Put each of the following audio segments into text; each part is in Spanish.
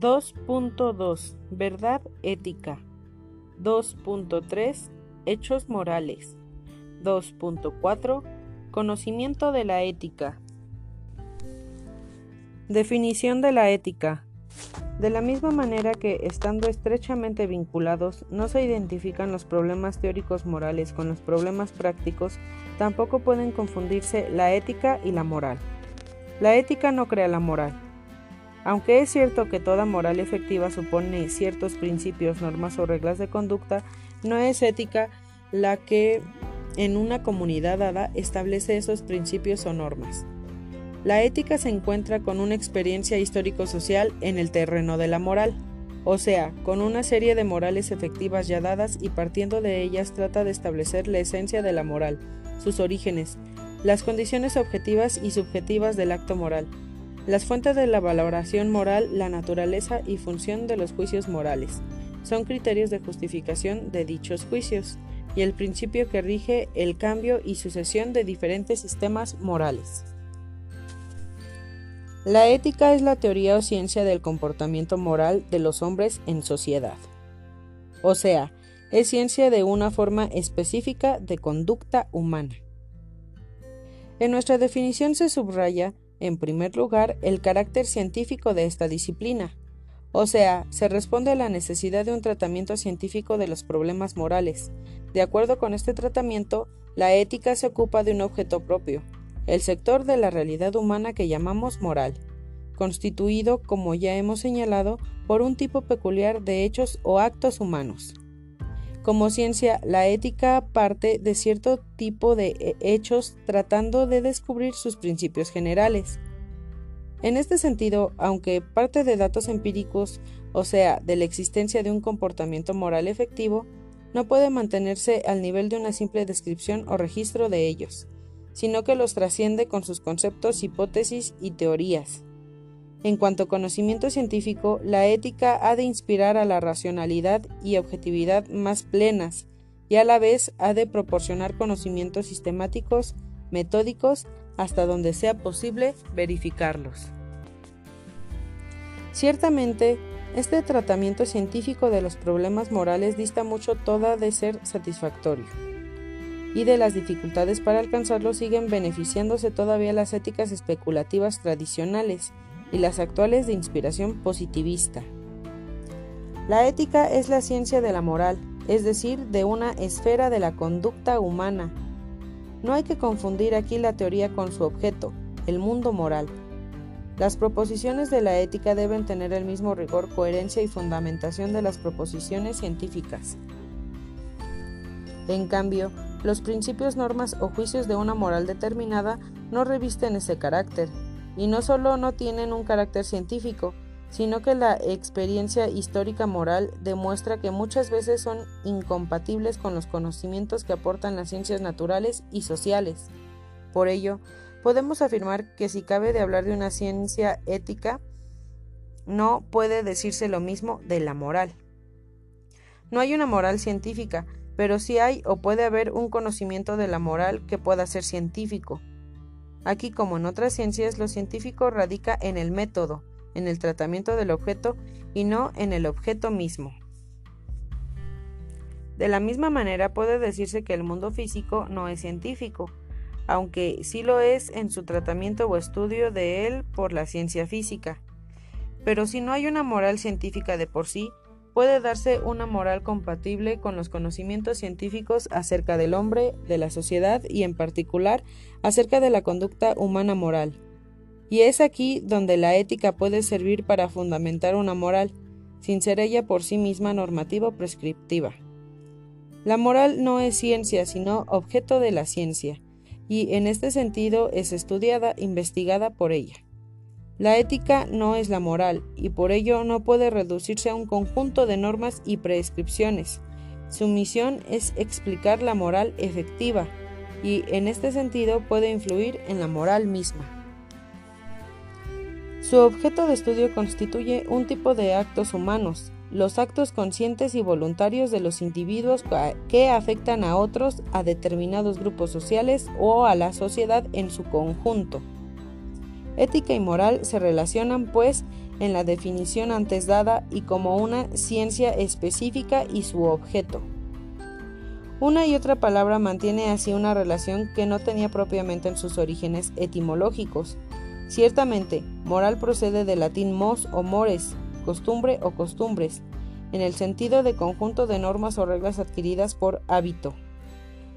2.2 Verdad ética 2.3 Hechos morales 2.4 Conocimiento de la ética Definición de la ética de la misma manera que, estando estrechamente vinculados, no se identifican los problemas teóricos morales con los problemas prácticos, tampoco pueden confundirse la ética y la moral. La ética no crea la moral. Aunque es cierto que toda moral efectiva supone ciertos principios, normas o reglas de conducta, no es ética la que en una comunidad dada establece esos principios o normas. La ética se encuentra con una experiencia histórico-social en el terreno de la moral, o sea, con una serie de morales efectivas ya dadas y partiendo de ellas trata de establecer la esencia de la moral, sus orígenes, las condiciones objetivas y subjetivas del acto moral, las fuentes de la valoración moral, la naturaleza y función de los juicios morales. Son criterios de justificación de dichos juicios y el principio que rige el cambio y sucesión de diferentes sistemas morales. La ética es la teoría o ciencia del comportamiento moral de los hombres en sociedad. O sea, es ciencia de una forma específica de conducta humana. En nuestra definición se subraya, en primer lugar, el carácter científico de esta disciplina, o sea, se responde a la necesidad de un tratamiento científico de los problemas morales. De acuerdo con este tratamiento, la ética se ocupa de un objeto propio, el sector de la realidad humana que llamamos moral, constituido, como ya hemos señalado, por un tipo peculiar de hechos o actos humanos. Como ciencia, la ética parte de cierto tipo de eh, hechos tratando de descubrir sus principios generales. En este sentido, aunque parte de datos empíricos, o sea, de la existencia de un comportamiento moral efectivo, no puede mantenerse al nivel de una simple descripción o registro de ellos sino que los trasciende con sus conceptos, hipótesis y teorías. En cuanto a conocimiento científico, la ética ha de inspirar a la racionalidad y objetividad más plenas, y a la vez ha de proporcionar conocimientos sistemáticos, metódicos, hasta donde sea posible verificarlos. Ciertamente, este tratamiento científico de los problemas morales dista mucho toda de ser satisfactorio y de las dificultades para alcanzarlo siguen beneficiándose todavía las éticas especulativas tradicionales y las actuales de inspiración positivista. La ética es la ciencia de la moral, es decir, de una esfera de la conducta humana. No hay que confundir aquí la teoría con su objeto, el mundo moral. Las proposiciones de la ética deben tener el mismo rigor, coherencia y fundamentación de las proposiciones científicas. En cambio, los principios, normas o juicios de una moral determinada no revisten ese carácter, y no solo no tienen un carácter científico, sino que la experiencia histórica moral demuestra que muchas veces son incompatibles con los conocimientos que aportan las ciencias naturales y sociales. Por ello, podemos afirmar que si cabe de hablar de una ciencia ética, no puede decirse lo mismo de la moral. No hay una moral científica, pero sí hay o puede haber un conocimiento de la moral que pueda ser científico. Aquí, como en otras ciencias, lo científico radica en el método, en el tratamiento del objeto y no en el objeto mismo. De la misma manera puede decirse que el mundo físico no es científico, aunque sí lo es en su tratamiento o estudio de él por la ciencia física. Pero si no hay una moral científica de por sí, puede darse una moral compatible con los conocimientos científicos acerca del hombre, de la sociedad y en particular acerca de la conducta humana moral. Y es aquí donde la ética puede servir para fundamentar una moral, sin ser ella por sí misma normativa o prescriptiva. La moral no es ciencia, sino objeto de la ciencia, y en este sentido es estudiada, investigada por ella. La ética no es la moral y por ello no puede reducirse a un conjunto de normas y prescripciones. Su misión es explicar la moral efectiva y en este sentido puede influir en la moral misma. Su objeto de estudio constituye un tipo de actos humanos, los actos conscientes y voluntarios de los individuos que afectan a otros, a determinados grupos sociales o a la sociedad en su conjunto. Ética y moral se relacionan, pues, en la definición antes dada y como una ciencia específica y su objeto. Una y otra palabra mantiene así una relación que no tenía propiamente en sus orígenes etimológicos. Ciertamente, moral procede del latín mos o mores, costumbre o costumbres, en el sentido de conjunto de normas o reglas adquiridas por hábito.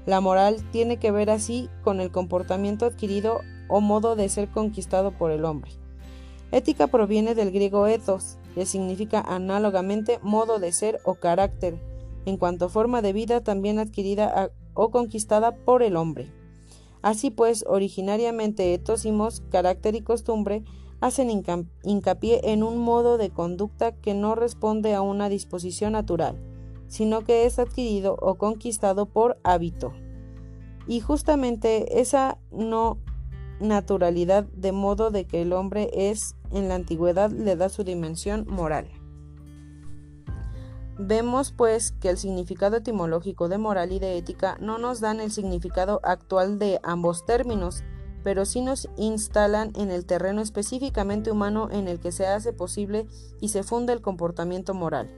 La moral tiene que ver así con el comportamiento adquirido o modo de ser conquistado por el hombre. Ética proviene del griego ethos, que significa análogamente modo de ser o carácter, en cuanto forma de vida también adquirida o conquistada por el hombre. Así pues, originariamente etosimos, carácter y costumbre, hacen hincapié en un modo de conducta que no responde a una disposición natural, sino que es adquirido o conquistado por hábito. Y justamente esa no naturalidad de modo de que el hombre es en la antigüedad le da su dimensión moral. Vemos pues que el significado etimológico de moral y de ética no nos dan el significado actual de ambos términos, pero sí nos instalan en el terreno específicamente humano en el que se hace posible y se funda el comportamiento moral.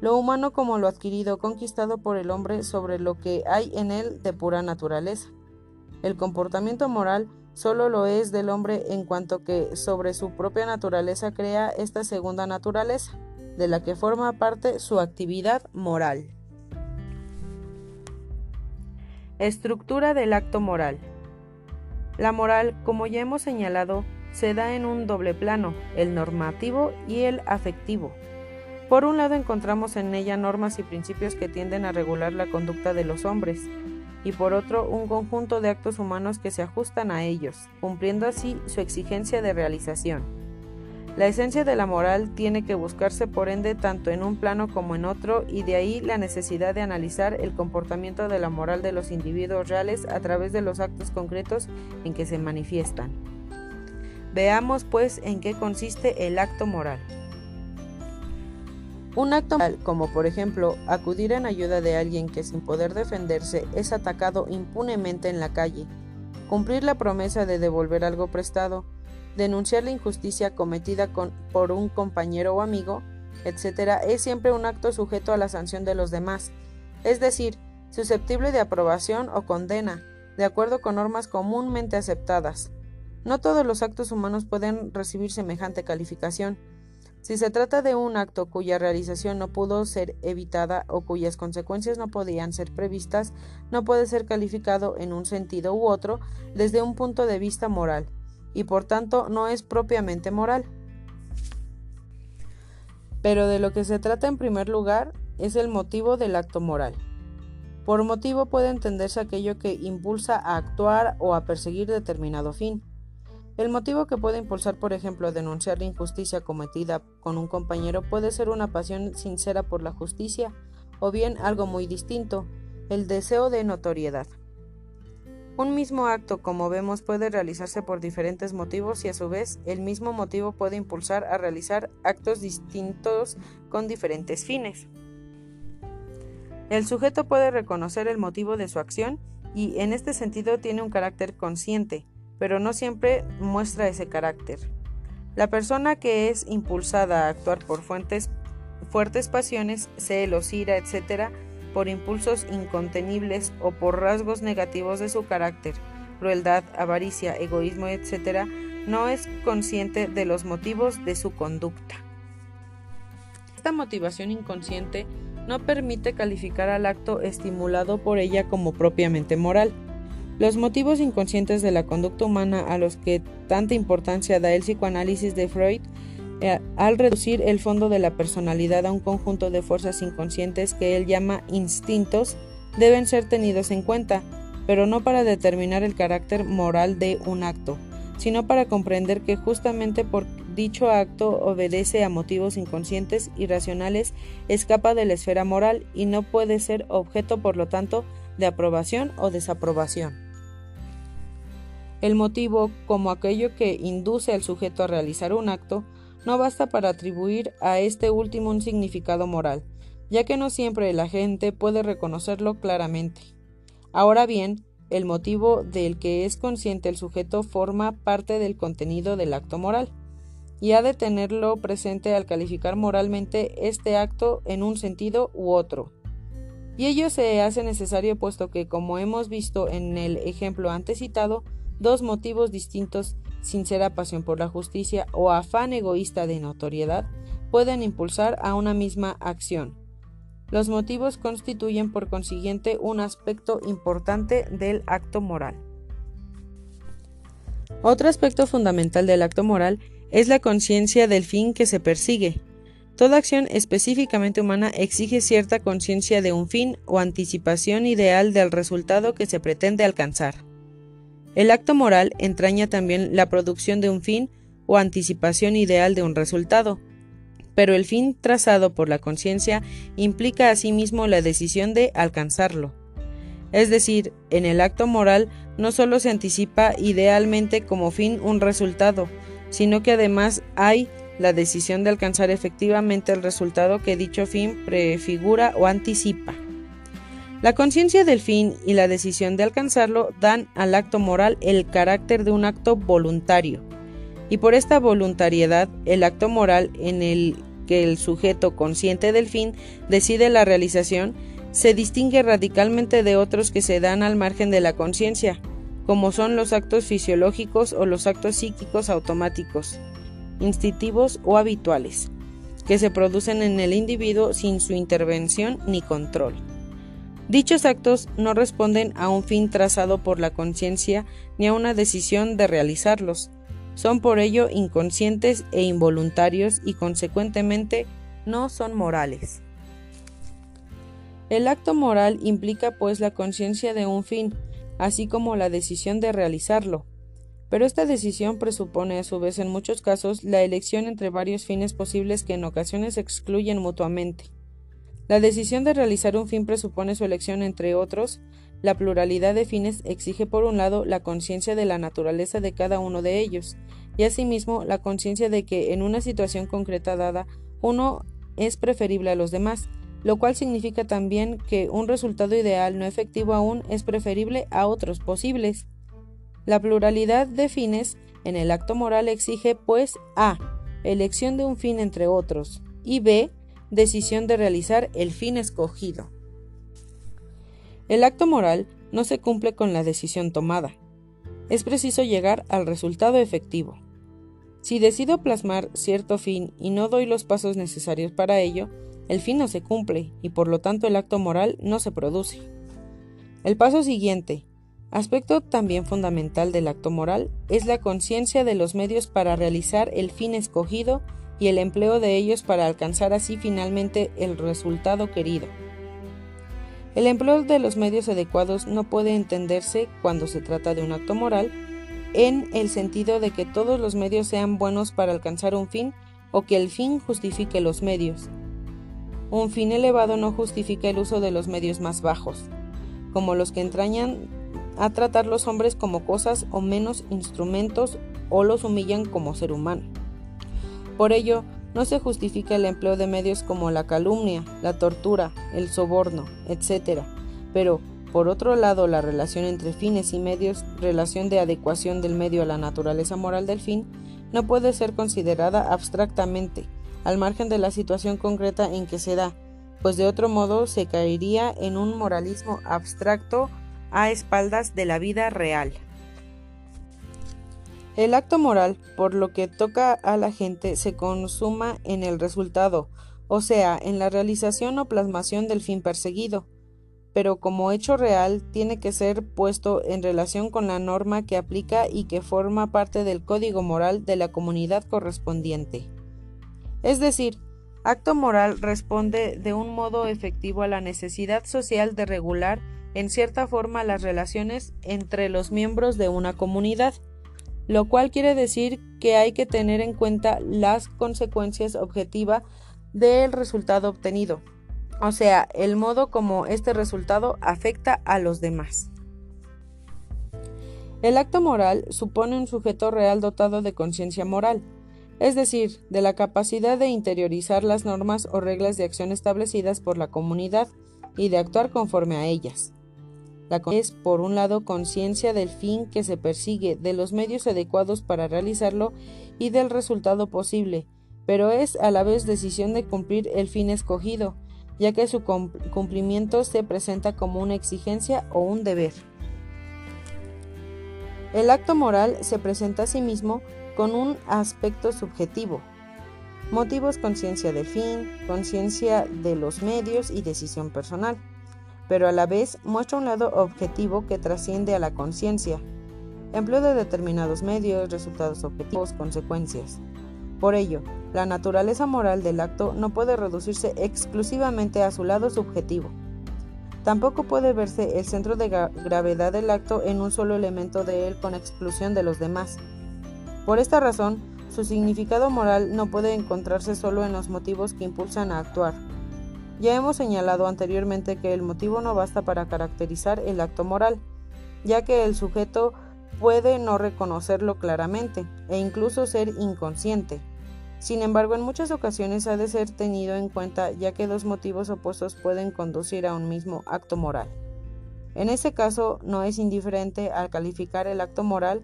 Lo humano como lo adquirido conquistado por el hombre sobre lo que hay en él de pura naturaleza. El comportamiento moral solo lo es del hombre en cuanto que sobre su propia naturaleza crea esta segunda naturaleza, de la que forma parte su actividad moral. Estructura del acto moral. La moral, como ya hemos señalado, se da en un doble plano, el normativo y el afectivo. Por un lado encontramos en ella normas y principios que tienden a regular la conducta de los hombres, y por otro un conjunto de actos humanos que se ajustan a ellos, cumpliendo así su exigencia de realización. La esencia de la moral tiene que buscarse por ende tanto en un plano como en otro y de ahí la necesidad de analizar el comportamiento de la moral de los individuos reales a través de los actos concretos en que se manifiestan. Veamos pues en qué consiste el acto moral. Un acto moral, como por ejemplo acudir en ayuda de alguien que sin poder defenderse es atacado impunemente en la calle, cumplir la promesa de devolver algo prestado, denunciar la injusticia cometida por un compañero o amigo, etc., es siempre un acto sujeto a la sanción de los demás, es decir, susceptible de aprobación o condena, de acuerdo con normas comúnmente aceptadas. No todos los actos humanos pueden recibir semejante calificación, si se trata de un acto cuya realización no pudo ser evitada o cuyas consecuencias no podían ser previstas, no puede ser calificado en un sentido u otro desde un punto de vista moral, y por tanto no es propiamente moral. Pero de lo que se trata en primer lugar es el motivo del acto moral. Por motivo puede entenderse aquello que impulsa a actuar o a perseguir determinado fin. El motivo que puede impulsar, por ejemplo, a denunciar la injusticia cometida con un compañero puede ser una pasión sincera por la justicia, o bien algo muy distinto, el deseo de notoriedad. Un mismo acto, como vemos, puede realizarse por diferentes motivos y a su vez el mismo motivo puede impulsar a realizar actos distintos con diferentes fines. El sujeto puede reconocer el motivo de su acción y en este sentido tiene un carácter consciente, pero no siempre muestra ese carácter. La persona que es impulsada a actuar por fuertes pasiones, celos, ira, etc., por impulsos incontenibles o por rasgos negativos de su carácter, crueldad, avaricia, egoísmo, etc., no es consciente de los motivos de su conducta. Esta motivación inconsciente no permite calificar al acto estimulado por ella como propiamente moral. Los motivos inconscientes de la conducta humana a los que tanta importancia da el psicoanálisis de Freud eh, al reducir el fondo de la personalidad a un conjunto de fuerzas inconscientes que él llama instintos, deben ser tenidos en cuenta, pero no para determinar el carácter moral de un acto, sino para comprender que justamente por dicho acto obedece a motivos inconscientes y racionales, escapa de la esfera moral y no puede ser objeto, por lo tanto, de aprobación o desaprobación. El motivo, como aquello que induce al sujeto a realizar un acto, no basta para atribuir a este último un significado moral, ya que no siempre la gente puede reconocerlo claramente. Ahora bien, el motivo del que es consciente el sujeto forma parte del contenido del acto moral. y ha de tenerlo presente al calificar moralmente este acto en un sentido u otro. Y ello se hace necesario puesto que, como hemos visto en el ejemplo antes citado, dos motivos distintos, sincera pasión por la justicia o afán egoísta de notoriedad, pueden impulsar a una misma acción. Los motivos constituyen por consiguiente un aspecto importante del acto moral. Otro aspecto fundamental del acto moral es la conciencia del fin que se persigue. Toda acción específicamente humana exige cierta conciencia de un fin o anticipación ideal del resultado que se pretende alcanzar. El acto moral entraña también la producción de un fin o anticipación ideal de un resultado, pero el fin trazado por la conciencia implica asimismo la decisión de alcanzarlo. Es decir, en el acto moral no solo se anticipa idealmente como fin un resultado, sino que además hay la decisión de alcanzar efectivamente el resultado que dicho fin prefigura o anticipa. La conciencia del fin y la decisión de alcanzarlo dan al acto moral el carácter de un acto voluntario, y por esta voluntariedad el acto moral en el que el sujeto consciente del fin decide la realización se distingue radicalmente de otros que se dan al margen de la conciencia, como son los actos fisiológicos o los actos psíquicos automáticos, instintivos o habituales, que se producen en el individuo sin su intervención ni control. Dichos actos no responden a un fin trazado por la conciencia ni a una decisión de realizarlos. Son por ello inconscientes e involuntarios y consecuentemente no son morales. El acto moral implica pues la conciencia de un fin, así como la decisión de realizarlo. Pero esta decisión presupone a su vez en muchos casos la elección entre varios fines posibles que en ocasiones excluyen mutuamente. La decisión de realizar un fin presupone su elección entre otros. La pluralidad de fines exige por un lado la conciencia de la naturaleza de cada uno de ellos, y asimismo la conciencia de que en una situación concreta dada uno es preferible a los demás, lo cual significa también que un resultado ideal no efectivo aún es preferible a otros posibles. La pluralidad de fines en el acto moral exige, pues, a. elección de un fin entre otros y b. decisión de realizar el fin escogido. El acto moral no se cumple con la decisión tomada. Es preciso llegar al resultado efectivo. Si decido plasmar cierto fin y no doy los pasos necesarios para ello, el fin no se cumple y por lo tanto el acto moral no se produce. El paso siguiente, aspecto también fundamental del acto moral, es la conciencia de los medios para realizar el fin escogido y el empleo de ellos para alcanzar así finalmente el resultado querido. El empleo de los medios adecuados no puede entenderse cuando se trata de un acto moral en el sentido de que todos los medios sean buenos para alcanzar un fin o que el fin justifique los medios, un fin elevado no justifica el uso de los medios más bajos, como los que entrañan a tratar los hombres como cosas o menos instrumentos o los humillan como ser humano. Por ello, no se justifica el empleo de medios como la calumnia, la tortura, el soborno, etc. Pero, por otro lado, la relación entre fines y medios, relación de adecuación del medio a la naturaleza moral del fin, no puede ser considerada abstractamente, al margen de la situación concreta en que se da, pues de otro modo se caería en un moralismo abstracto a espaldas de la vida real. El acto moral, por lo que toca a la gente, se consuma en el resultado, o sea, en la realización o plasmación del fin perseguido, pero como hecho real tiene que ser puesto en relación con la norma que aplica y que forma parte del código moral de la comunidad correspondiente. Es decir, acto moral responde de un modo efectivo a la necesidad social de regular en cierta forma las relaciones entre los miembros de una comunidad, lo cual quiere decir que hay que tener en cuenta las consecuencias objetivas del resultado obtenido, o sea, el modo como este resultado afecta a los demás. El acto moral supone un sujeto real dotado de conciencia moral, es decir, de la capacidad de interiorizar las normas o reglas de acción establecidas por la comunidad y de actuar conforme a ellas. Es, por un lado, conciencia del fin que se persigue, de los medios adecuados para realizarlo y del resultado posible, pero es a la vez decisión de cumplir el fin escogido, ya que su cumplimiento se presenta como una exigencia o un deber. El acto moral se presenta a sí mismo con un aspecto subjetivo. Motivos conciencia del fin, conciencia de los medios y decisión personal, pero a la vez muestra un lado objetivo que trasciende a la conciencia. Empleo de determinados medios, resultados objetivos, consecuencias. Por ello, la naturaleza moral del acto no puede reducirse exclusivamente a su lado subjetivo. Tampoco puede verse el centro de gravedad del acto en un solo elemento de él con exclusión de los demás. Por esta razón, su significado moral no puede encontrarse solo en los motivos que impulsan a actuar. Ya hemos señalado anteriormente que el motivo no basta para caracterizar el acto moral, ya que el sujeto puede no reconocerlo claramente e incluso ser inconsciente. Sin embargo, en muchas ocasiones ha de ser tenido en cuenta ya que dos motivos opuestos pueden conducir a un mismo acto moral. En ese caso, no es indiferente al calificar el acto moral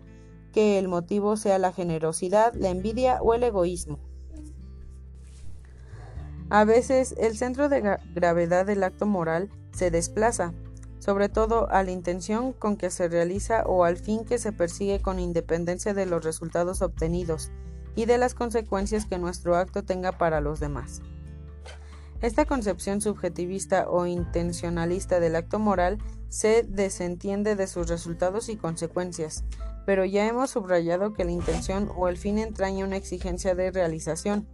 que el motivo sea la generosidad, la envidia o el egoísmo. A veces el centro de gravedad del acto moral se desplaza, sobre todo a la intención con que se realiza o al fin que se persigue con independencia de los resultados obtenidos, y de las consecuencias que nuestro acto tenga para los demás. Esta concepción subjetivista o intencionalista del acto moral se desentiende de sus resultados y consecuencias, pero ya hemos subrayado que la intención o el fin entraña una exigencia de realización.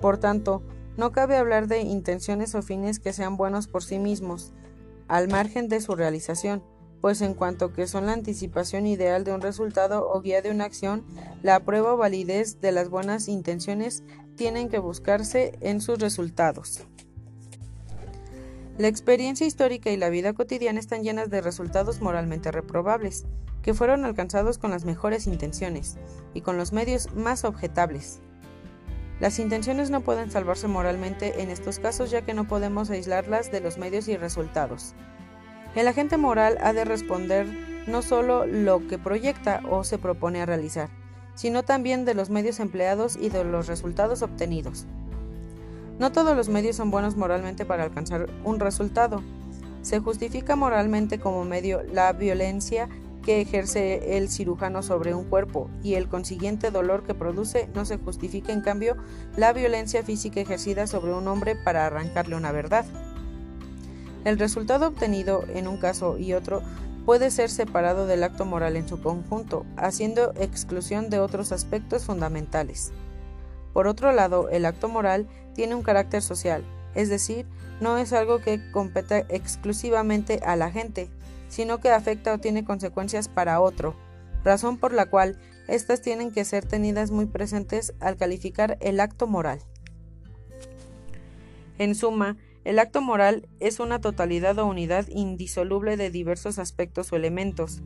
Por tanto, no cabe hablar de intenciones o fines que sean buenos por sí mismos, al margen de su realización, pues en cuanto que son la anticipación ideal de un resultado o guía de una acción, la prueba o validez de las buenas intenciones tienen que buscarse en sus resultados. La experiencia histórica y la vida cotidiana están llenas de resultados moralmente reprobables, que fueron alcanzados con las mejores intenciones y con los medios más objetables. Las intenciones no pueden salvarse moralmente en estos casos ya que no podemos aislarlas de los medios y resultados. El agente moral ha de responder no solo lo que proyecta o se propone a realizar, sino también de los medios empleados y de los resultados obtenidos. No todos los medios son buenos moralmente para alcanzar un resultado. Se justifica moralmente como medio la violencia que ejerce el cirujano sobre un cuerpo y el consiguiente dolor que produce no se justifica en cambio la violencia física ejercida sobre un hombre para arrancarle una verdad. El resultado obtenido en un caso y otro puede ser separado del acto moral en su conjunto, haciendo exclusión de otros aspectos fundamentales. Por otro lado, el acto moral tiene un carácter social, es decir, no es algo que compete exclusivamente a la gente, sino que afecta o tiene consecuencias para otro, razón por la cual éstas tienen que ser tenidas muy presentes al calificar el acto moral. En suma, el acto moral es una totalidad o unidad indisoluble de diversos aspectos o elementos,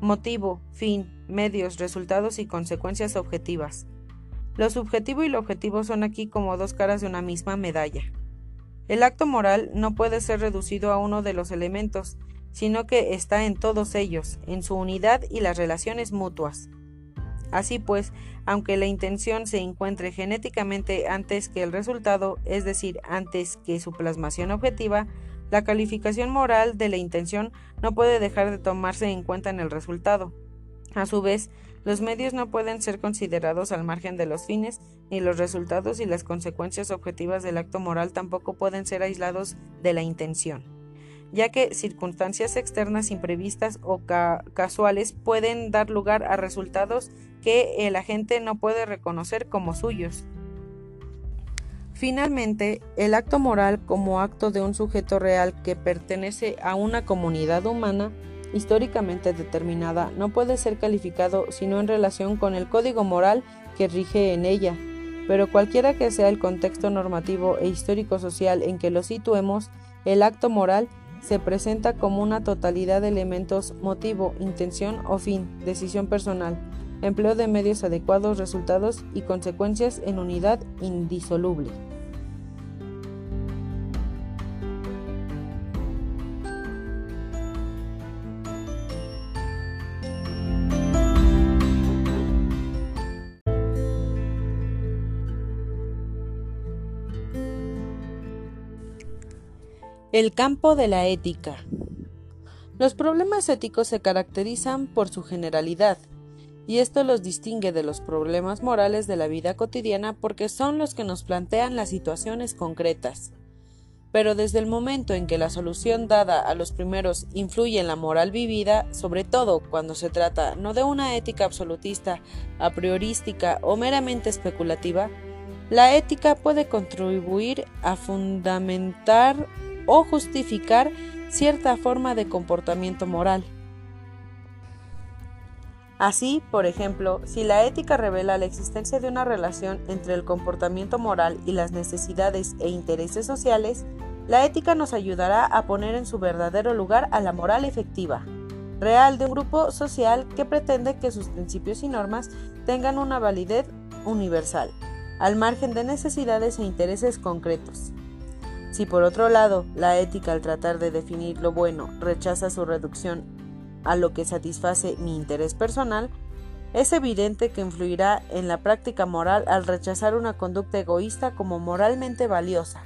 motivo, fin, medios, resultados y consecuencias objetivas. Lo subjetivo y lo objetivo son aquí como dos caras de una misma medalla. El acto moral no puede ser reducido a uno de los elementos, sino que está en todos ellos, en su unidad y las relaciones mutuas. Así pues, aunque la intención se encuentre genéticamente antes que el resultado, es decir, antes que su plasmación objetiva, la calificación moral de la intención no puede dejar de tomarse en cuenta en el resultado. A su vez, los medios no pueden ser considerados al margen de los fines, ni los resultados y las consecuencias objetivas del acto moral tampoco pueden ser aislados de la intención ya que circunstancias externas imprevistas o casuales pueden dar lugar a resultados que el agente no puede reconocer como suyos. Finalmente, el acto moral como acto de un sujeto real que pertenece a una comunidad humana históricamente determinada no puede ser calificado sino en relación con el código moral que rige en ella, pero cualquiera que sea el contexto normativo e histórico social en que lo situemos, el acto moral se presenta como una totalidad de elementos motivo, intención o fin, decisión personal, empleo de medios adecuados, resultados y consecuencias en unidad indisoluble. El campo de la ética. Los problemas éticos se caracterizan por su generalidad, y esto los distingue de los problemas morales de la vida cotidiana porque son los que nos plantean las situaciones concretas. Pero desde el momento en que la solución dada a los primeros influye en la moral vivida, sobre todo cuando se trata no de una ética absolutista, a priorística o meramente especulativa, la ética puede contribuir a fundamentar o justificar cierta forma de comportamiento moral. Así, por ejemplo, si la ética revela la existencia de una relación entre el comportamiento moral y las necesidades e intereses sociales, la ética nos ayudará a poner en su verdadero lugar a la moral efectiva, real de un grupo social que pretende que sus principios y normas tengan una validez universal, al margen de necesidades e intereses concretos. Si por otro lado la ética al tratar de definir lo bueno rechaza su reducción a lo que satisface mi interés personal, es evidente que influirá en la práctica moral al rechazar una conducta egoísta como moralmente valiosa.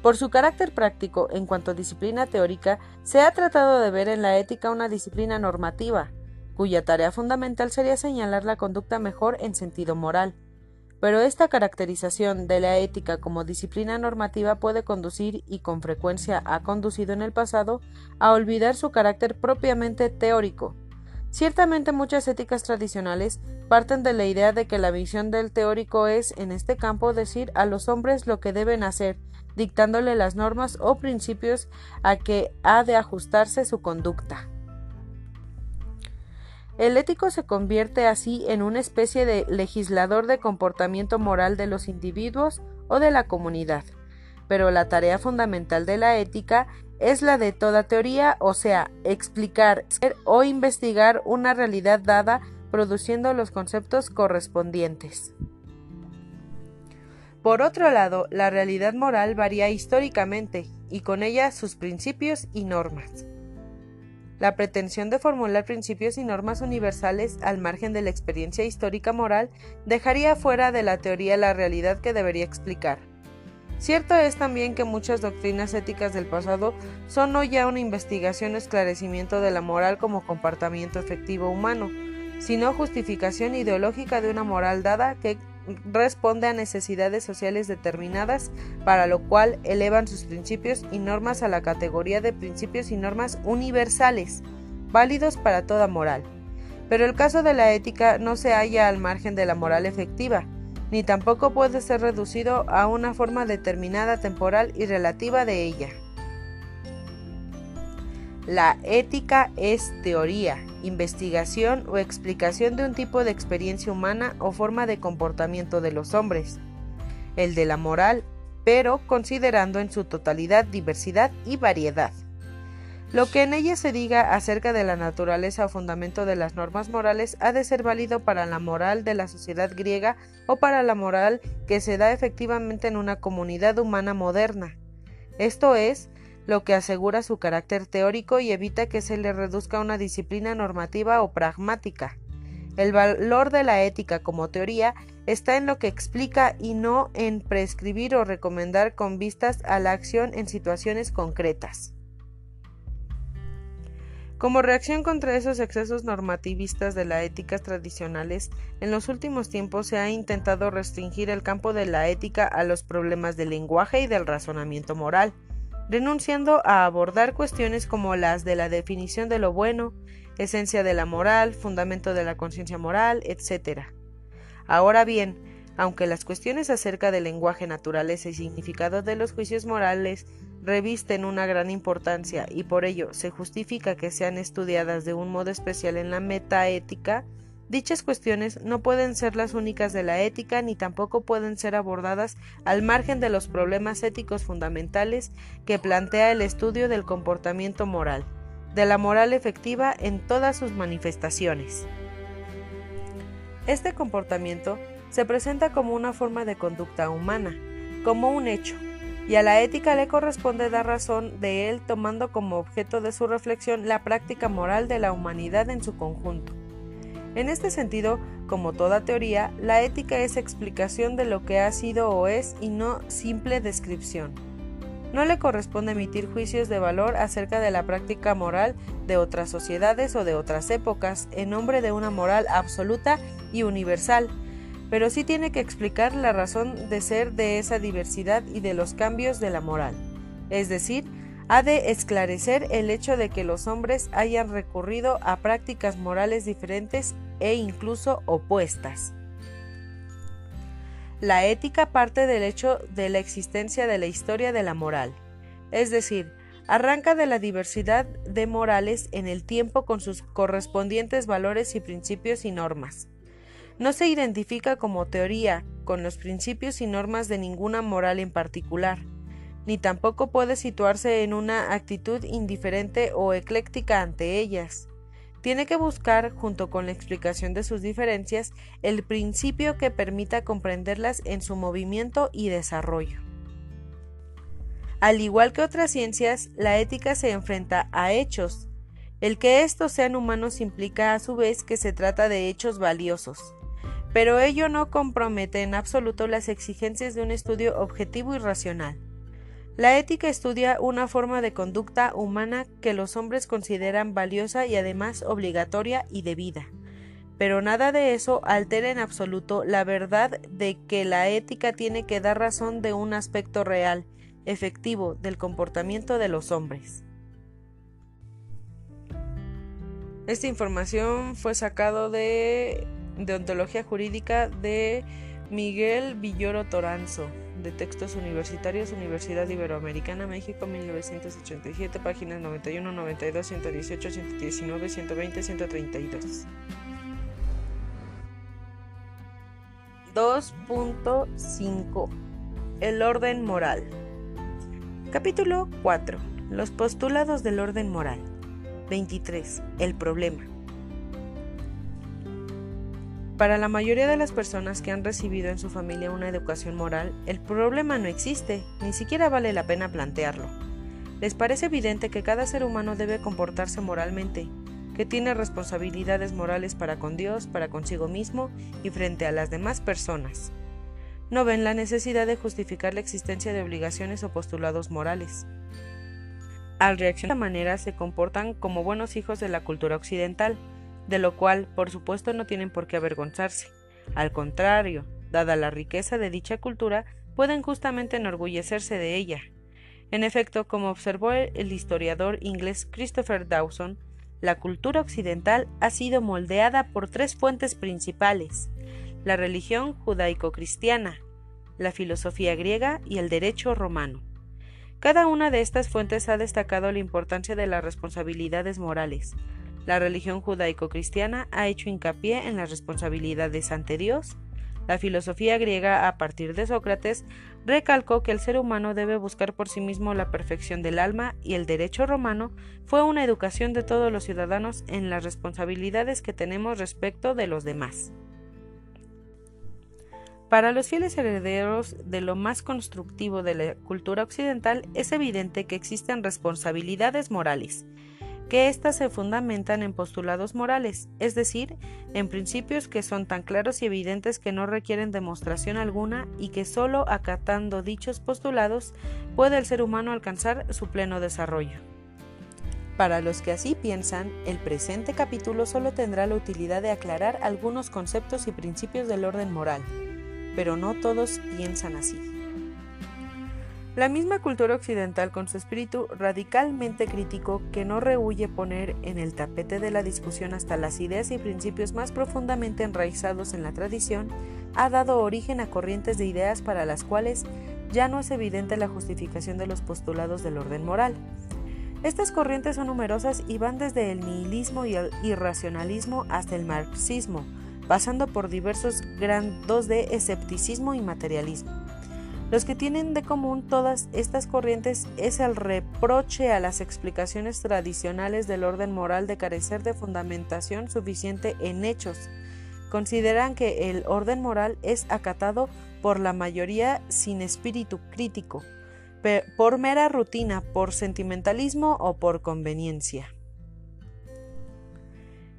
Por su carácter práctico en cuanto a disciplina teórica, se ha tratado de ver en la ética una disciplina normativa, cuya tarea fundamental sería señalar la conducta mejor en sentido moral. Pero esta caracterización de la ética como disciplina normativa puede conducir, y con frecuencia ha conducido en el pasado, a olvidar su carácter propiamente teórico. Ciertamente muchas éticas tradicionales parten de la idea de que la visión del teórico es, en este campo, decir a los hombres lo que deben hacer, dictándole las normas o principios a que ha de ajustarse su conducta. El ético se convierte así en una especie de legislador de comportamiento moral de los individuos o de la comunidad. Pero la tarea fundamental de la ética es la de toda teoría, o sea, explicar o investigar una realidad dada produciendo los conceptos correspondientes. Por otro lado, la realidad moral varía históricamente y con ella sus principios y normas. La pretensión de formular principios y normas universales al margen de la experiencia histórica moral dejaría fuera de la teoría la realidad que debería explicar. Cierto es también que muchas doctrinas éticas del pasado son no ya una investigación esclarecimiento de la moral como comportamiento efectivo humano, sino justificación ideológica de una moral dada que responde a necesidades sociales determinadas, para lo cual elevan sus principios y normas a la categoría de principios y normas universales, válidos para toda moral. Pero el caso de la ética no se halla al margen de la moral efectiva, ni tampoco puede ser reducido a una forma determinada temporal y relativa de ella. La ética es teoría, investigación o explicación de un tipo de experiencia humana o forma de comportamiento de los hombres, el de la moral, pero considerando en su totalidad diversidad y variedad. Lo que en ella se diga acerca de la naturaleza o fundamento de las normas morales ha de ser válido para la moral de la sociedad griega o para la moral que se da efectivamente en una comunidad humana moderna. Esto es, lo que asegura su carácter teórico y evita que se le reduzca a una disciplina normativa o pragmática. El valor de la ética como teoría está en lo que explica y no en prescribir o recomendar con vistas a la acción en situaciones concretas. Como reacción contra esos excesos normativistas de la ética tradicionales, en los últimos tiempos se ha intentado restringir el campo de la ética a los problemas del lenguaje y del razonamiento moral renunciando a abordar cuestiones como las de la definición de lo bueno, esencia de la moral, fundamento de la conciencia moral, etc. Ahora bien, aunque las cuestiones acerca del lenguaje, naturaleza y significado de los juicios morales revisten una gran importancia y por ello se justifica que sean estudiadas de un modo especial en la metaética, Dichas cuestiones no pueden ser las únicas de la ética ni tampoco pueden ser abordadas al margen de los problemas éticos fundamentales que plantea el estudio del comportamiento moral, de la moral efectiva en todas sus manifestaciones. Este comportamiento se presenta como una forma de conducta humana, como un hecho, y a la ética le corresponde dar razón de él tomando como objeto de su reflexión la práctica moral de la humanidad en su conjunto. En este sentido, como toda teoría, la ética es explicación de lo que ha sido o es y no simple descripción. No le corresponde emitir juicios de valor acerca de la práctica moral de otras sociedades o de otras épocas en nombre de una moral absoluta y universal, pero sí tiene que explicar la razón de ser de esa diversidad y de los cambios de la moral. Es decir, ha de esclarecer el hecho de que los hombres hayan recurrido a prácticas morales diferentes e incluso opuestas. La ética parte del hecho de la existencia de la historia de la moral, es decir, arranca de la diversidad de morales en el tiempo con sus correspondientes valores y principios y normas. No se identifica como teoría con los principios y normas de ninguna moral en particular, ni tampoco puede situarse en una actitud indiferente o ecléctica ante ellas tiene que buscar, junto con la explicación de sus diferencias, el principio que permita comprenderlas en su movimiento y desarrollo. Al igual que otras ciencias, la ética se enfrenta a hechos. El que estos sean humanos implica a su vez que se trata de hechos valiosos, pero ello no compromete en absoluto las exigencias de un estudio objetivo y racional. La ética estudia una forma de conducta humana que los hombres consideran valiosa y además obligatoria y debida. Pero nada de eso altera en absoluto la verdad de que la ética tiene que dar razón de un aspecto real, efectivo, del comportamiento de los hombres. Esta información fue sacado de, de Ontología Jurídica de Miguel Villoro Toranzo de Textos Universitarios, Universidad Iberoamericana, México, 1987, páginas 91, 92, 118, 119, 120, 132. 2.5 El orden moral. Capítulo 4. Los postulados del orden moral. 23. El problema. Para la mayoría de las personas que han recibido en su familia una educación moral, el problema no existe, ni siquiera vale la pena plantearlo. Les parece evidente que cada ser humano debe comportarse moralmente, que tiene responsabilidades morales para con Dios, para consigo mismo y frente a las demás personas. No ven la necesidad de justificar la existencia de obligaciones o postulados morales. Al reaccionar de esta manera se comportan como buenos hijos de la cultura occidental, de lo cual, por supuesto, no tienen por qué avergonzarse. Al contrario, dada la riqueza de dicha cultura, pueden justamente enorgullecerse de ella. En efecto, como observó el historiador inglés Christopher Dawson, la cultura occidental ha sido moldeada por tres fuentes principales la religión judaico-cristiana, la filosofía griega y el derecho romano. Cada una de estas fuentes ha destacado la importancia de las responsabilidades morales, la religión judaico-cristiana ha hecho hincapié en las responsabilidades ante Dios. La filosofía griega, a partir de Sócrates, recalcó que el ser humano debe buscar por sí mismo la perfección del alma y el derecho romano fue una educación de todos los ciudadanos en las responsabilidades que tenemos respecto de los demás. Para los fieles herederos de lo más constructivo de la cultura occidental es evidente que existen responsabilidades morales, que éstas se fundamentan en postulados morales, es decir, en principios que son tan claros y evidentes que no requieren demostración alguna y que sólo acatando dichos postulados puede el ser humano alcanzar su pleno desarrollo. Para los que así piensan, el presente capítulo solo tendrá la utilidad de aclarar algunos conceptos y principios del orden moral, pero no todos piensan así. La misma cultura occidental, con su espíritu radicalmente crítico que no rehuye poner en el tapete de la discusión hasta las ideas y principios más profundamente enraizados en la tradición, ha dado origen a corrientes de ideas para las cuales ya no es evidente la justificación de los postulados del orden moral. Estas corrientes son numerosas y van desde el nihilismo y el irracionalismo hasta el marxismo, pasando por diversos grados de escepticismo y materialismo. Los que tienen de común todas estas corrientes es el reproche a las explicaciones tradicionales del orden moral de carecer de fundamentación suficiente en hechos. Consideran que el orden moral es acatado por la mayoría sin espíritu crítico, por mera rutina, por sentimentalismo o por conveniencia.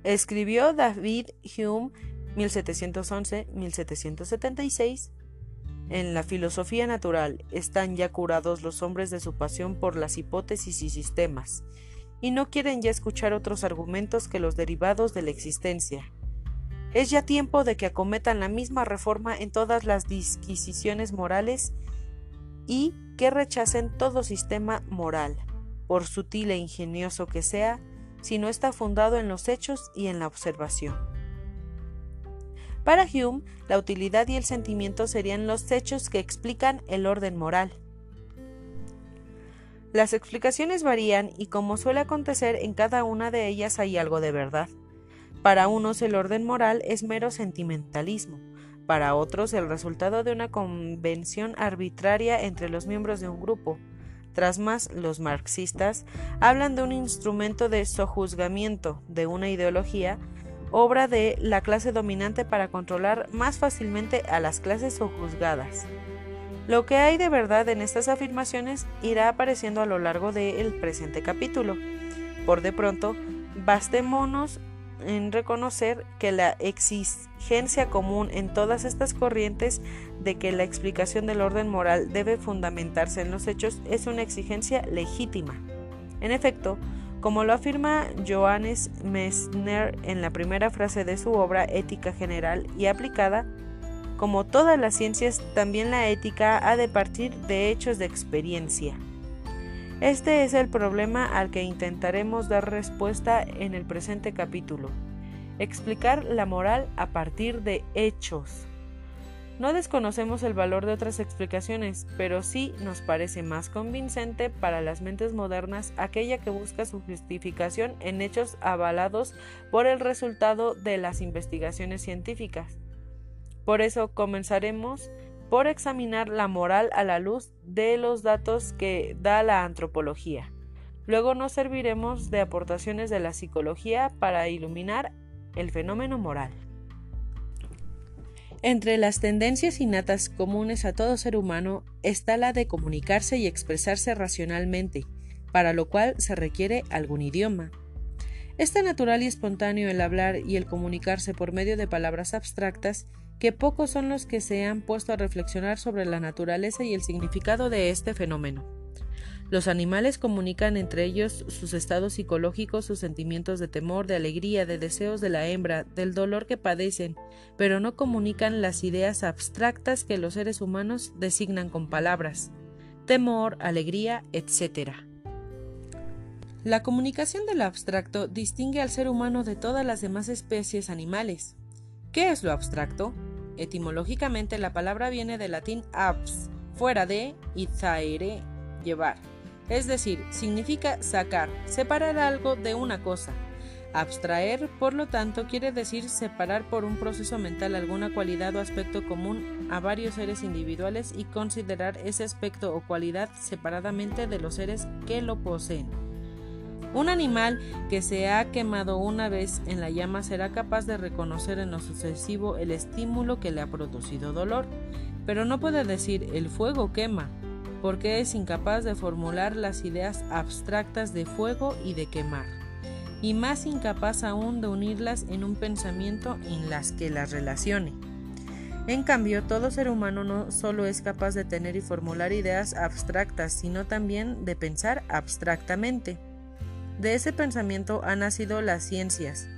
Escribió David Hume 1711-1776 en la filosofía natural están ya curados los hombres de su pasión por las hipótesis y sistemas, y no quieren ya escuchar otros argumentos que los derivados de la existencia. Es ya tiempo de que acometan la misma reforma en todas las disquisiciones morales y que rechacen todo sistema moral, por sutil e ingenioso que sea, si no está fundado en los hechos y en la observación. Para Hume, la utilidad y el sentimiento serían los hechos que explican el orden moral. Las explicaciones varían y como suele acontecer en cada una de ellas hay algo de verdad. Para unos el orden moral es mero sentimentalismo, para otros el resultado de una convención arbitraria entre los miembros de un grupo. Tras más, los marxistas hablan de un instrumento de sojuzgamiento de una ideología obra de la clase dominante para controlar más fácilmente a las clases o juzgadas. Lo que hay de verdad en estas afirmaciones irá apareciendo a lo largo del presente capítulo. Por de pronto, bastémonos en reconocer que la exigencia común en todas estas corrientes de que la explicación del orden moral debe fundamentarse en los hechos es una exigencia legítima. En efecto, como lo afirma Johannes Messner en la primera frase de su obra Ética General y Aplicada, como todas las ciencias, también la ética ha de partir de hechos de experiencia. Este es el problema al que intentaremos dar respuesta en el presente capítulo. Explicar la moral a partir de hechos. No desconocemos el valor de otras explicaciones, pero sí nos parece más convincente para las mentes modernas aquella que busca su justificación en hechos avalados por el resultado de las investigaciones científicas. Por eso comenzaremos por examinar la moral a la luz de los datos que da la antropología. Luego nos serviremos de aportaciones de la psicología para iluminar el fenómeno moral. Entre las tendencias innatas comunes a todo ser humano está la de comunicarse y expresarse racionalmente, para lo cual se requiere algún idioma. Es tan natural y espontáneo el hablar y el comunicarse por medio de palabras abstractas que pocos son los que se han puesto a reflexionar sobre la naturaleza y el significado de este fenómeno. Los animales comunican entre ellos sus estados psicológicos, sus sentimientos de temor, de alegría, de deseos de la hembra, del dolor que padecen, pero no comunican las ideas abstractas que los seres humanos designan con palabras, temor, alegría, etc. La comunicación del abstracto distingue al ser humano de todas las demás especies animales. ¿Qué es lo abstracto? Etimológicamente la palabra viene del latín abs, fuera de, y zaere, llevar es decir, significa sacar, separar algo de una cosa. Abstraer, por lo tanto, quiere decir separar por un proceso mental alguna cualidad o aspecto común a varios seres individuales y considerar ese aspecto o cualidad separadamente de los seres que lo poseen. Un animal que se ha quemado una vez en la llama será capaz de reconocer en lo sucesivo el estímulo que le ha producido dolor, pero no puede decir el fuego quema, porque es incapaz de formular las ideas abstractas de fuego y de quemar, y más incapaz aún de unirlas en un pensamiento en las que las relacione. En cambio, todo ser humano no solo es capaz de tener y formular ideas abstractas, sino también de pensar abstractamente. De ese pensamiento han nacido las ciencias,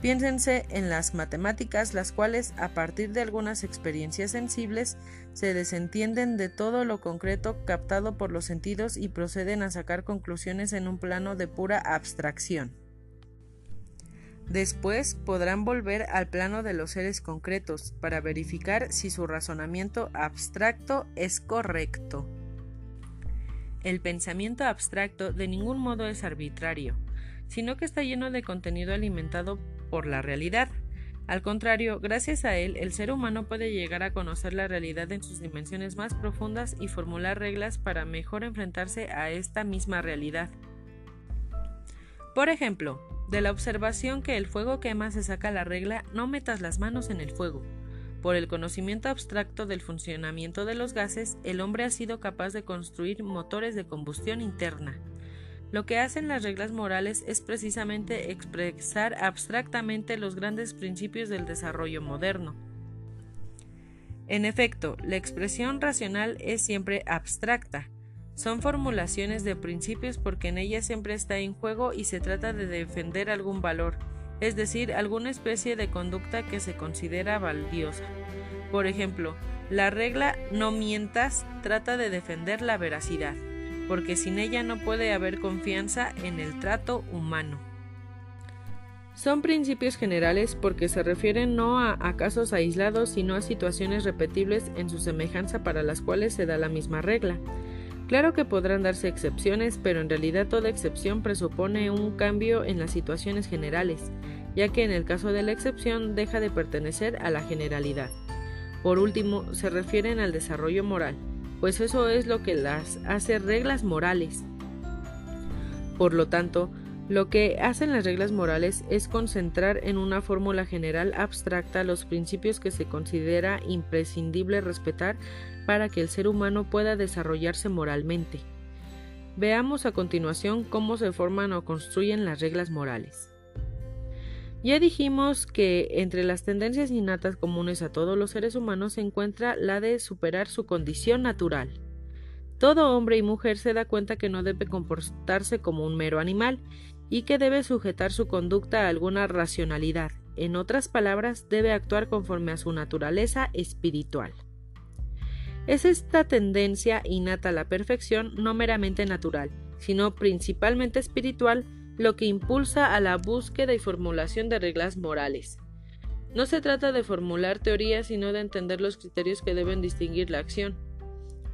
Piénsense en las matemáticas, las cuales, a partir de algunas experiencias sensibles, se desentienden de todo lo concreto captado por los sentidos y proceden a sacar conclusiones en un plano de pura abstracción. Después podrán volver al plano de los seres concretos para verificar si su razonamiento abstracto es correcto. El pensamiento abstracto de ningún modo es arbitrario, sino que está lleno de contenido alimentado por la realidad. Al contrario, gracias a él, el ser humano puede llegar a conocer la realidad en sus dimensiones más profundas y formular reglas para mejor enfrentarse a esta misma realidad. Por ejemplo, de la observación que el fuego quema se saca la regla no metas las manos en el fuego. Por el conocimiento abstracto del funcionamiento de los gases, el hombre ha sido capaz de construir motores de combustión interna. Lo que hacen las reglas morales es precisamente expresar abstractamente los grandes principios del desarrollo moderno. En efecto, la expresión racional es siempre abstracta. Son formulaciones de principios porque en ella siempre está en juego y se trata de defender algún valor, es decir, alguna especie de conducta que se considera valiosa. Por ejemplo, la regla no mientas trata de defender la veracidad, porque sin ella no puede haber confianza en el trato humano. Son principios generales porque se refieren no a, casos aislados, sino a situaciones repetibles en su semejanza para las cuales se da la misma regla. Claro que podrán darse excepciones, pero en realidad toda excepción presupone un cambio en las situaciones generales, ya que en el caso de la excepción deja de pertenecer a la generalidad. Por último, se refieren al desarrollo moral, pues eso es lo que las hace reglas morales. Por lo tanto, lo que hacen las reglas morales es concentrar en una fórmula general abstracta los principios que se considera imprescindible respetar para que el ser humano pueda desarrollarse moralmente. Veamos a continuación cómo se forman o construyen las reglas morales. Ya dijimos que entre las tendencias innatas comunes a todos los seres humanos se encuentra la de superar su condición natural. Todo hombre y mujer se da cuenta que no debe comportarse como un mero animal y que debe sujetar su conducta a alguna racionalidad. En otras palabras, debe actuar conforme a su naturaleza espiritual. Es esta tendencia innata a la perfección no meramente natural, sino principalmente espiritual, lo que impulsa a la búsqueda y formulación de reglas morales. No se trata de formular teorías, sino de entender los criterios que deben distinguir la acción.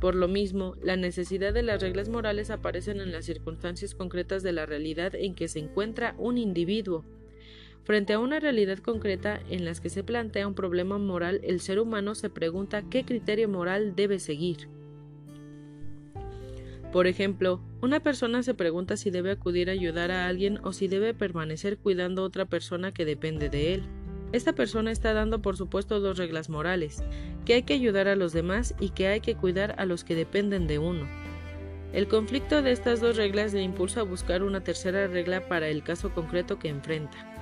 Por lo mismo, la necesidad de las reglas morales aparecen en las circunstancias concretas de la realidad en que se encuentra un individuo. Frente a una realidad concreta en la que se plantea un problema moral, el ser humano se pregunta qué criterio moral debe seguir. Por ejemplo, una persona se pregunta si debe acudir a ayudar a alguien o si debe permanecer cuidando a otra persona que depende de él. Esta persona está dando por supuesto dos reglas morales, que hay que ayudar a los demás y que hay que cuidar a los que dependen de uno. El conflicto de estas dos reglas le impulsa a buscar una tercera regla para el caso concreto que enfrenta.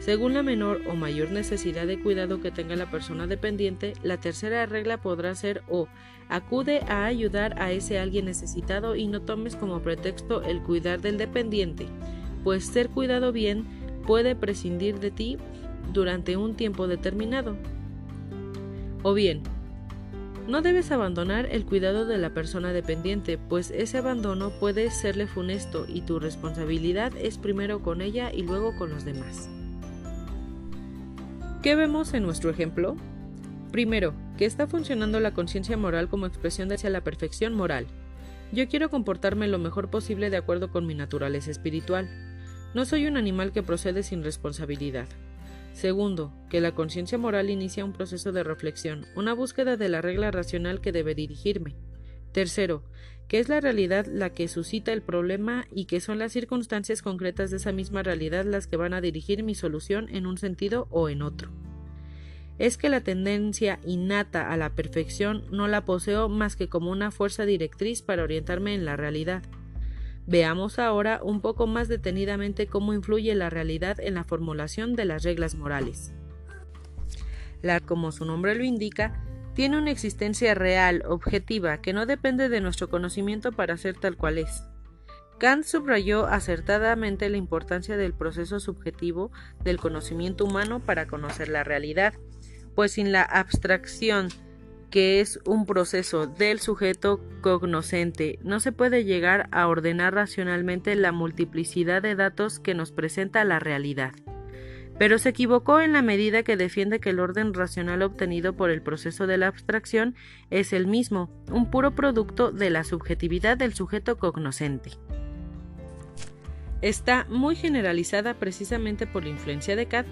Según la menor o mayor necesidad de cuidado que tenga la persona dependiente, la tercera regla podrá ser o acude a ayudar a ese alguien necesitado y no tomes como pretexto el cuidar del dependiente, pues ser cuidado bien puede prescindir de ti durante un tiempo determinado. O bien, no debes abandonar el cuidado de la persona dependiente, pues ese abandono puede serle funesto y tu responsabilidad es primero con ella y luego con los demás. ¿Qué vemos en nuestro ejemplo? Primero, que está funcionando la conciencia moral como expresión hacia la perfección moral. Yo quiero comportarme lo mejor posible de acuerdo con mi naturaleza espiritual. No soy un animal que procede sin responsabilidad. Segundo, que la conciencia moral inicia un proceso de reflexión, una búsqueda de la regla racional que debe dirigirme. Tercero, que es la realidad la que suscita el problema y que son las circunstancias concretas de esa misma realidad las que van a dirigir mi solución en un sentido o en otro. Es que la tendencia innata a la perfección no la poseo más que como una fuerza directriz para orientarme en la realidad. Veamos ahora un poco más detenidamente cómo influye la realidad en la formulación de las reglas morales. La, como su nombre lo indica, tiene una existencia real, objetiva, que no depende de nuestro conocimiento para ser tal cual es. Kant subrayó acertadamente la importancia del proceso subjetivo del conocimiento humano para conocer la realidad, pues sin la abstracción que es un proceso del sujeto cognoscente. No se puede llegar a ordenar racionalmente la multiplicidad de datos que nos presenta la realidad. Pero se equivocó en la medida que defiende que el orden racional obtenido por el proceso de la abstracción es el mismo, un puro producto de la subjetividad del sujeto cognoscente. Está muy generalizada precisamente por la influencia de Kant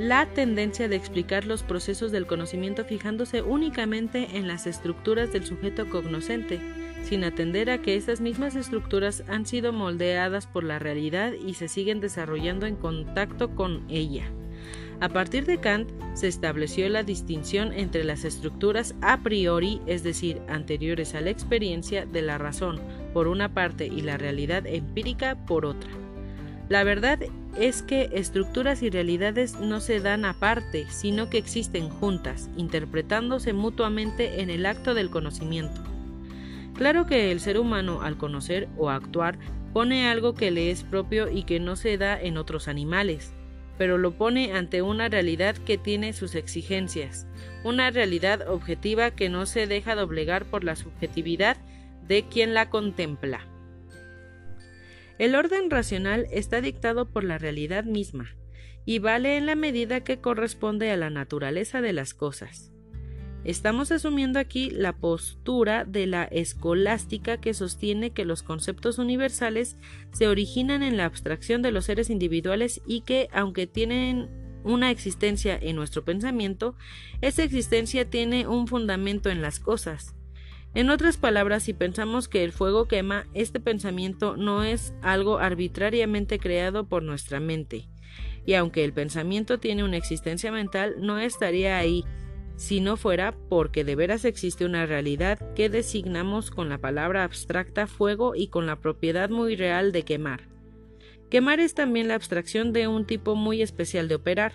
la tendencia de explicar los procesos del conocimiento fijándose únicamente en las estructuras del sujeto cognoscente, sin atender a que esas mismas estructuras han sido moldeadas por la realidad y se siguen desarrollando en contacto con ella. A partir de Kant se estableció la distinción entre las estructuras a priori, es decir, anteriores a la experiencia de la razón, por una parte, y la realidad empírica por otra. La verdad es que estructuras y realidades no se dan aparte, sino que existen juntas, interpretándose mutuamente en el acto del conocimiento. Claro que el ser humano al conocer o actuar pone algo que le es propio y que no se da en otros animales, pero lo pone ante una realidad que tiene sus exigencias, una realidad objetiva que no se deja doblegar por la subjetividad de quien la contempla. El orden racional está dictado por la realidad misma, y vale en la medida que corresponde a la naturaleza de las cosas. Estamos asumiendo aquí la postura de la escolástica que sostiene que los conceptos universales se originan en la abstracción de los seres individuales y que, aunque tienen una existencia en nuestro pensamiento, esa existencia tiene un fundamento en las cosas. En otras palabras, si pensamos que el fuego quema, este pensamiento no es algo arbitrariamente creado por nuestra mente. Y aunque el pensamiento tiene una existencia mental, no estaría ahí si no fuera porque de veras existe una realidad que designamos con la palabra abstracta fuego y con la propiedad muy real de quemar. Quemar es también la abstracción de un tipo muy especial de operar.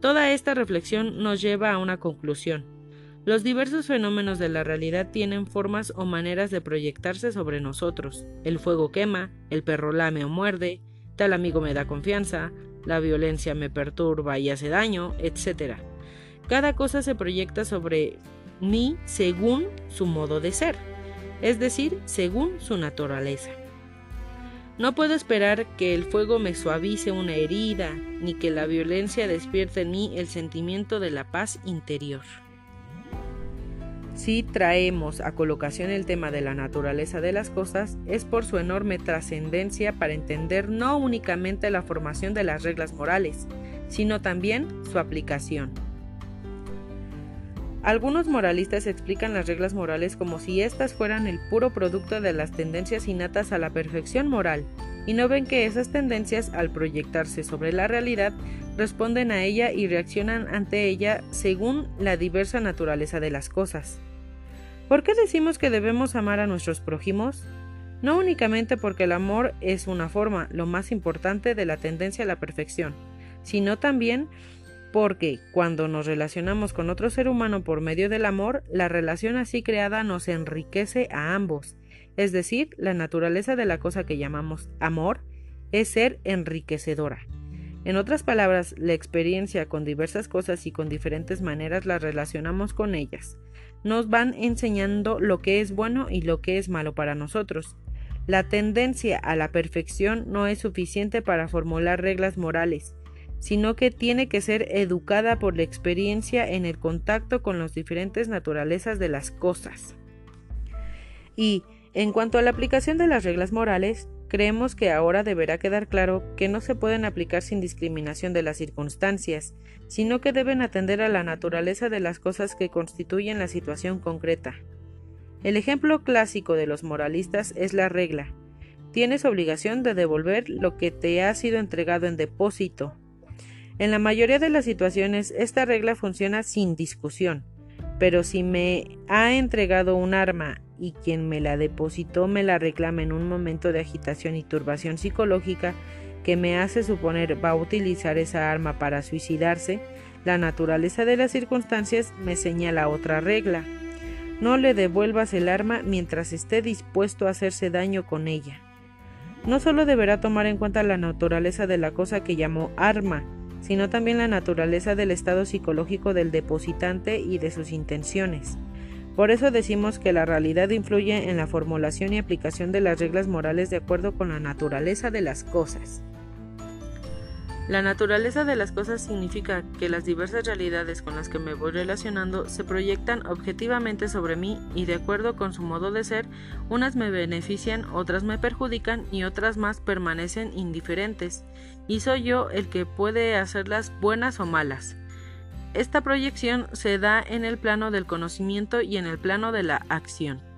Toda esta reflexión nos lleva a una conclusión. Los diversos fenómenos de la realidad tienen formas o maneras de proyectarse sobre nosotros. El fuego quema, el perro lame o muerde, tal amigo me da confianza, la violencia me perturba y hace daño, etc. Cada cosa se proyecta sobre mí según su modo de ser, es decir, según su naturaleza. No puedo esperar que el fuego me suavice una herida, ni que la violencia despierte en mí el sentimiento de la paz interior. Si traemos a colocación el tema de la naturaleza de las cosas, es por su enorme trascendencia para entender no únicamente la formación de las reglas morales, sino también su aplicación. Algunos moralistas explican las reglas morales como si éstas fueran el puro producto de las tendencias innatas a la perfección moral, y no ven que esas tendencias, al proyectarse sobre la realidad, responden a ella y reaccionan ante ella según la diversa naturaleza de las cosas. ¿Por qué decimos que debemos amar a nuestros prójimos? No únicamente porque el amor es una forma, lo más importante, de la tendencia a la perfección, sino también porque cuando nos relacionamos con otro ser humano por medio del amor, la relación así creada nos enriquece a ambos. Es decir, la naturaleza de la cosa que llamamos amor es ser enriquecedora. En otras palabras, la experiencia con diversas cosas y con diferentes maneras las relacionamos con ellas. Nos van enseñando lo que es bueno y lo que es malo para nosotros. La tendencia a la perfección no es suficiente para formular reglas morales, sino que tiene que ser educada por la experiencia en el contacto con las diferentes naturalezas de las cosas. Y, en cuanto a la aplicación de las reglas morales, creemos que ahora deberá quedar claro que no se pueden aplicar sin discriminación de las circunstancias, sino que deben atender a la naturaleza de las cosas que constituyen la situación concreta. El ejemplo clásico de los moralistas es la regla. Tienes obligación de devolver lo que te ha sido entregado en depósito, en la mayoría de las situaciones esta regla funciona sin discusión, pero si me ha entregado un arma y quien me la depositó me la reclama en un momento de agitación y turbación psicológica que me hace suponer va a utilizar esa arma para suicidarse, la naturaleza de las circunstancias me señala otra regla. No le devuelvas el arma mientras esté dispuesto a hacerse daño con ella. No solo deberá tomar en cuenta la naturaleza de la cosa que llamó arma, sino también la naturaleza del estado psicológico del depositante y de sus intenciones. Por eso decimos que la realidad influye en la formulación y aplicación de las reglas morales de acuerdo con la naturaleza de las cosas. La naturaleza de las cosas significa que las diversas realidades con las que me voy relacionando se proyectan objetivamente sobre mí y de acuerdo con su modo de ser, unas me benefician, otras me perjudican y otras más permanecen indiferentes, y soy yo el que puede hacerlas buenas o malas. Esta proyección se da en el plano del conocimiento y en el plano de la acción.